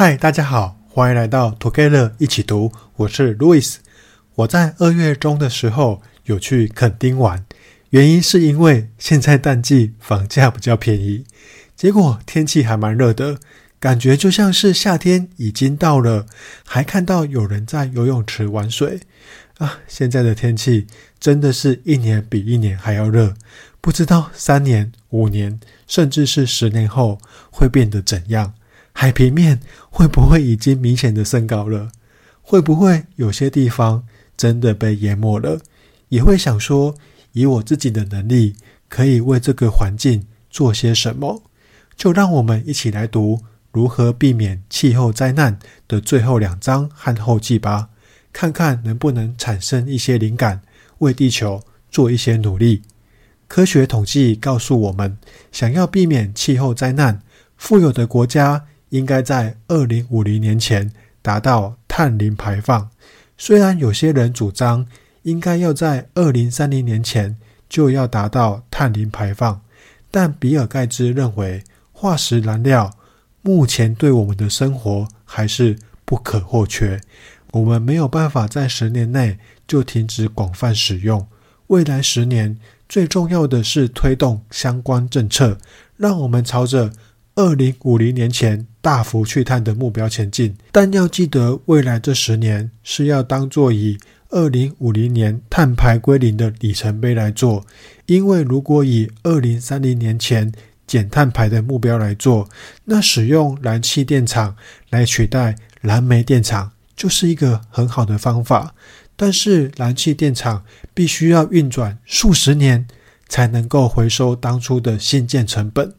嗨，大家好，欢迎来到 Together 一起读，我是 Louis。我在二月中的时候有去垦丁玩，原因是因为现在淡季，房价比较便宜，结果天气还蛮热的，感觉就像是夏天已经到了，还看到有人在游泳池玩水啊！现在的天气真的是一年比一年还要热，不知道三年、五年，甚至是十年后会变得怎样。海平面会不会已经明显的升高了？会不会有些地方真的被淹没了？也会想说，以我自己的能力，可以为这个环境做些什么？就让我们一起来读如何避免气候灾难的最后两章和后记吧，看看能不能产生一些灵感，为地球做一些努力。科学统计告诉我们，想要避免气候灾难，富有的国家。应该在二零五零年前达到碳零排放。虽然有些人主张应该要在二零三零年前就要达到碳零排放，但比尔盖茨认为化石燃料目前对我们的生活还是不可或缺。我们没有办法在十年内就停止广泛使用。未来十年最重要的是推动相关政策，让我们朝着二零五零年前大幅去碳的目标前进，但要记得，未来这十年是要当作以二零五零年碳排归零的里程碑来做。因为如果以二零三零年前减碳排的目标来做，那使用燃气电厂来取代燃煤电厂就是一个很好的方法。但是燃气电厂必须要运转数十年，才能够回收当初的新建成本。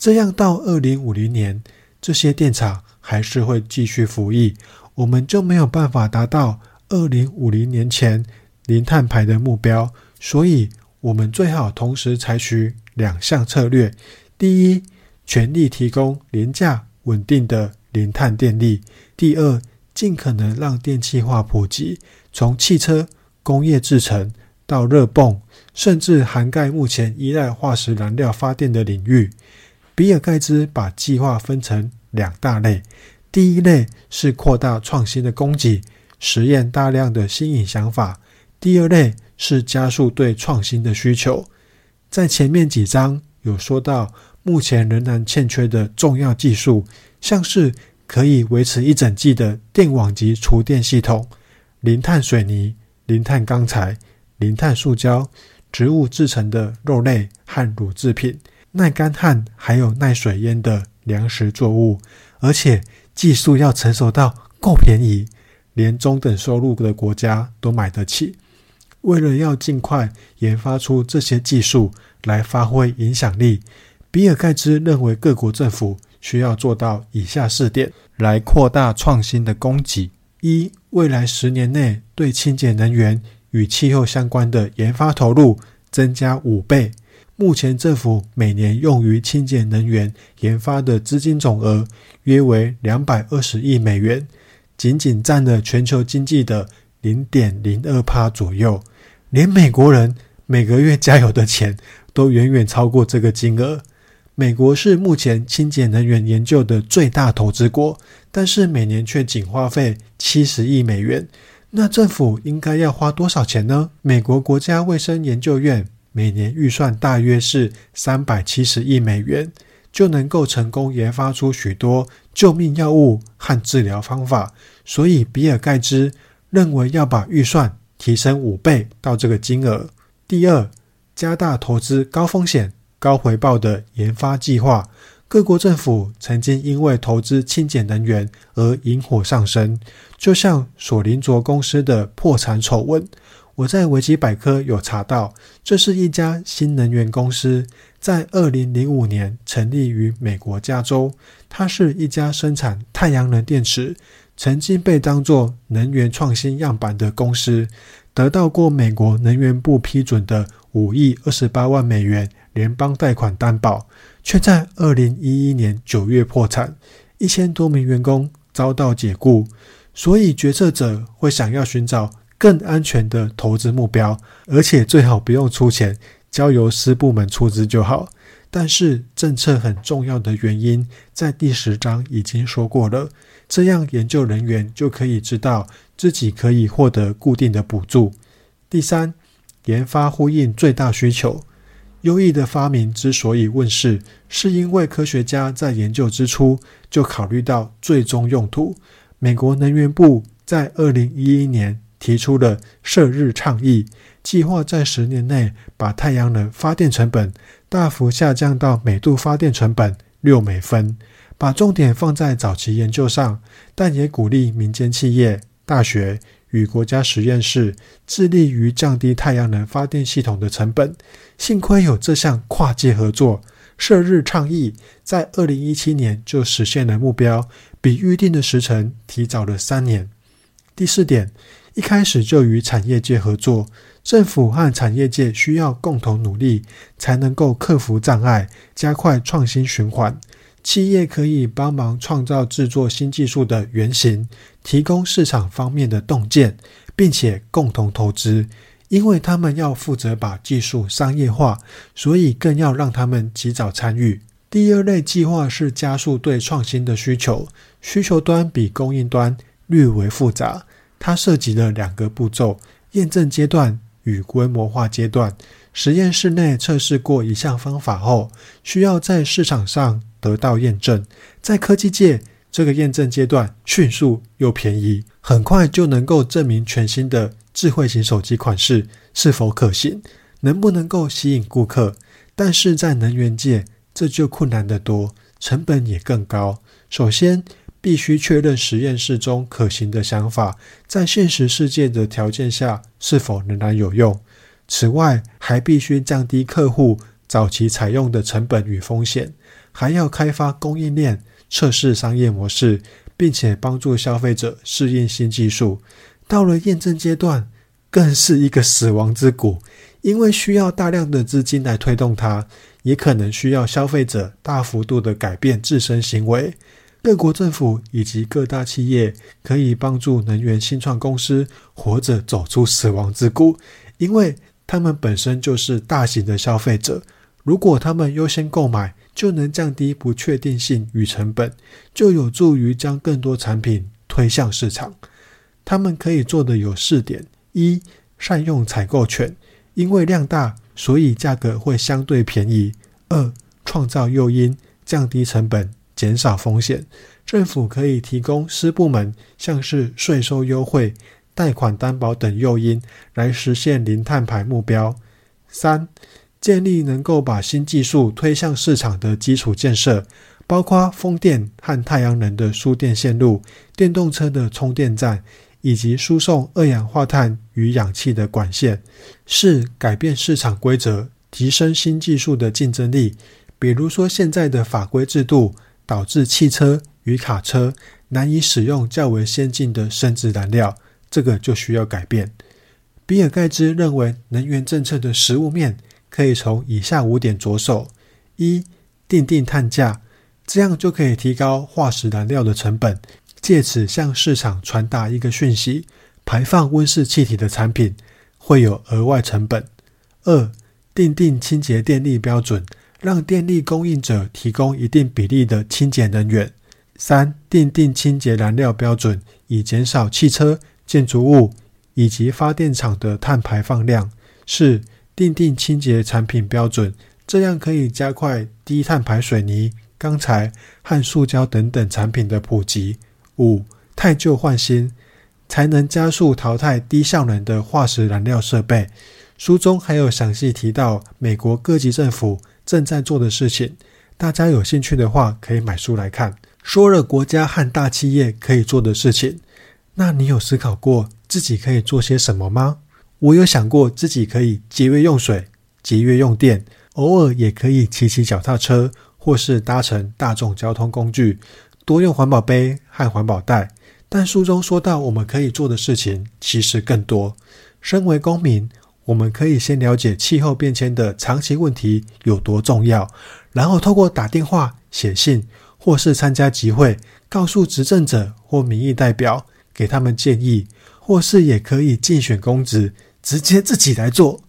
这样到二零五零年，这些电厂还是会继续服役，我们就没有办法达到二零五零年前零碳排的目标。所以，我们最好同时采取两项策略：第一，全力提供廉价稳定的零碳电力；第二，尽可能让电气化普及，从汽车、工业制程到热泵，甚至涵盖目前依赖化石燃料发电的领域。比尔盖茨把计划分成两大类，第一类是扩大创新的供给，实验大量的新颖想法；第二类是加速对创新的需求。在前面几章有说到，目前仍然欠缺的重要技术，像是可以维持一整季的电网级储电系统、零碳水泥、零碳钢材、零碳塑胶、植物制成的肉类和乳制品。耐干旱还有耐水淹的粮食作物，而且技术要成熟到够便宜，连中等收入的国家都买得起。为了要尽快研发出这些技术来发挥影响力，比尔盖茨认为各国政府需要做到以下四点来扩大创新的供给：一、未来十年内对清洁能源与气候相关的研发投入增加五倍。目前政府每年用于清洁能源研发的资金总额约为两百二十亿美元，仅仅占了全球经济的零点零二帕左右。连美国人每个月加油的钱都远远超过这个金额。美国是目前清洁能源研究的最大投资国，但是每年却仅花费七十亿美元。那政府应该要花多少钱呢？美国国家卫生研究院。每年预算大约是三百七十亿美元，就能够成功研发出许多救命药物和治疗方法。所以，比尔盖茨认为要把预算提升五倍到这个金额。第二，加大投资高风险高回报的研发计划。各国政府曾经因为投资清洁能源而引火上身，就像索林卓公司的破产丑闻。我在维基百科有查到，这是一家新能源公司，在二零零五年成立于美国加州。它是一家生产太阳能电池，曾经被当作能源创新样板的公司，得到过美国能源部批准的五亿二十八万美元联邦贷款担保，却在二零一一年九月破产，一千多名员工遭到解雇。所以决策者会想要寻找。更安全的投资目标，而且最好不用出钱，交由私部门出资就好。但是政策很重要的原因，在第十章已经说过了。这样研究人员就可以知道自己可以获得固定的补助。第三，研发呼应最大需求。优异的发明之所以问世，是因为科学家在研究之初就考虑到最终用途。美国能源部在二零一一年提出了射日倡议，计划在十年内把太阳能发电成本大幅下降到每度发电成本六美分，把重点放在早期研究上，但也鼓励民间企业、大学。与国家实验室致力于降低太阳能发电系统的成本。幸亏有这项跨界合作，射日倡议在二零一七年就实现了目标，比预定的时程提早了三年。第四点，一开始就与产业界合作，政府和产业界需要共同努力，才能够克服障碍，加快创新循环。企业可以帮忙创造制作新技术的原型，提供市场方面的洞见，并且共同投资，因为他们要负责把技术商业化，所以更要让他们及早参与。第二类计划是加速对创新的需求，需求端比供应端略为复杂，它涉及了两个步骤：验证阶段与规模化阶段。实验室内测试过一项方法后，需要在市场上得到验证。在科技界，这个验证阶段迅速又便宜，很快就能够证明全新的智慧型手机款式是否可行，能不能够吸引顾客。但是在能源界，这就困难得多，成本也更高。首先，必须确认实验室中可行的想法，在现实世界的条件下是否仍然有用。此外，还必须降低客户早期采用的成本与风险，还要开发供应链、测试商业模式，并且帮助消费者适应新技术。到了验证阶段，更是一个死亡之谷，因为需要大量的资金来推动它，也可能需要消费者大幅度的改变自身行为。各国政府以及各大企业可以帮助能源新创公司活着走出死亡之谷，因为。他们本身就是大型的消费者，如果他们优先购买，就能降低不确定性与成本，就有助于将更多产品推向市场。他们可以做的有四点：一、善用采购权，因为量大，所以价格会相对便宜；二、创造诱因，降低成本，减少风险。政府可以提供私部门，像是税收优惠。贷款担保等诱因来实现零碳排目标。三、建立能够把新技术推向市场的基础建设，包括风电和太阳能的输电线路、电动车的充电站，以及输送二氧化碳与氧气的管线。四、改变市场规则，提升新技术的竞争力。比如说，现在的法规制度导致汽车与卡车难以使用较为先进的生质燃料。这个就需要改变。比尔盖茨认为，能源政策的实务面可以从以下五点着手：一、定定碳价，这样就可以提高化石燃料的成本，借此向市场传达一个讯息：排放温室气体的产品会有额外成本。二、定定清洁电力标准，让电力供应者提供一定比例的清洁能源。三、订定清洁燃料标准，以减少汽车。建筑物以及发电厂的碳排放量。四、订定清洁产品标准，这样可以加快低碳排水泥、钢材和塑胶等等产品的普及。五、汰旧换新，才能加速淘汰低效能的化石燃料设备。书中还有详细提到美国各级政府正在做的事情，大家有兴趣的话可以买书来看。说了国家和大企业可以做的事情。那你有思考过自己可以做些什么吗？我有想过自己可以节约用水、节约用电，偶尔也可以骑骑脚踏车，或是搭乘大众交通工具，多用环保杯和环保袋。但书中说到，我们可以做的事情其实更多。身为公民，我们可以先了解气候变迁的长期问题有多重要，然后透过打电话、写信，或是参加集会，告诉执政者或民意代表。给他们建议，或是也可以竞选公职，直接自己来做。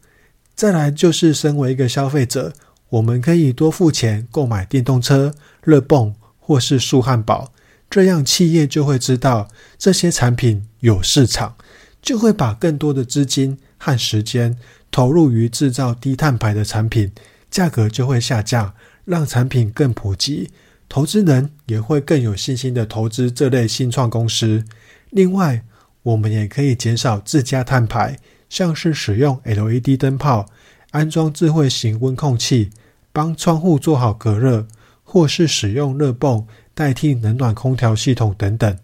再来就是身为一个消费者，我们可以多付钱购买电动车、热泵或是素汉堡，这样企业就会知道这些产品有市场，就会把更多的资金和时间投入于制造低碳排的产品，价格就会下降，让产品更普及，投资人也会更有信心的投资这类新创公司。另外，我们也可以减少自家碳排，像是使用 LED 灯泡、安装智慧型温控器。帮窗户做好隔热，或是使用热泵代替冷暖空调系统等等。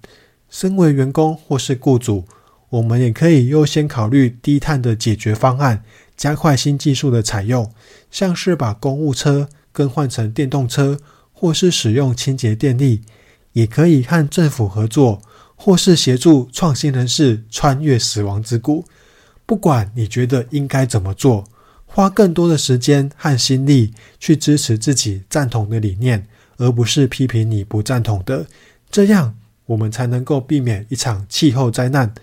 身为员工或是雇主，我们也可以优先考虑低碳的解决方案，加快新技术的采用，像是把公务车更换成电动车，或是使用清洁电力。也可以和政府合作，或是协助创新人士穿越死亡之谷。不管你觉得应该怎么做。花更多的时间和心力去支持自己赞同的理念，而不是批评你不赞同的，这样我们才能够避免一场气候灾难。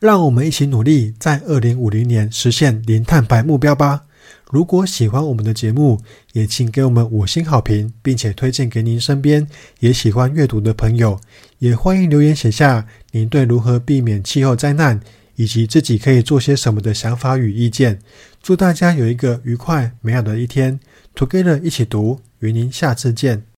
让我们一起努力，在二零五零年实现零碳排目标吧！如果喜欢我们的节目，也请给我们五星好评，并且推荐给您身边也喜欢阅读的朋友。也欢迎留言写下您对如何避免气候灾难，以及自己可以做些什么的想法与意见。祝大家有一个愉快美好的一天，Together 一起读，与您下次见。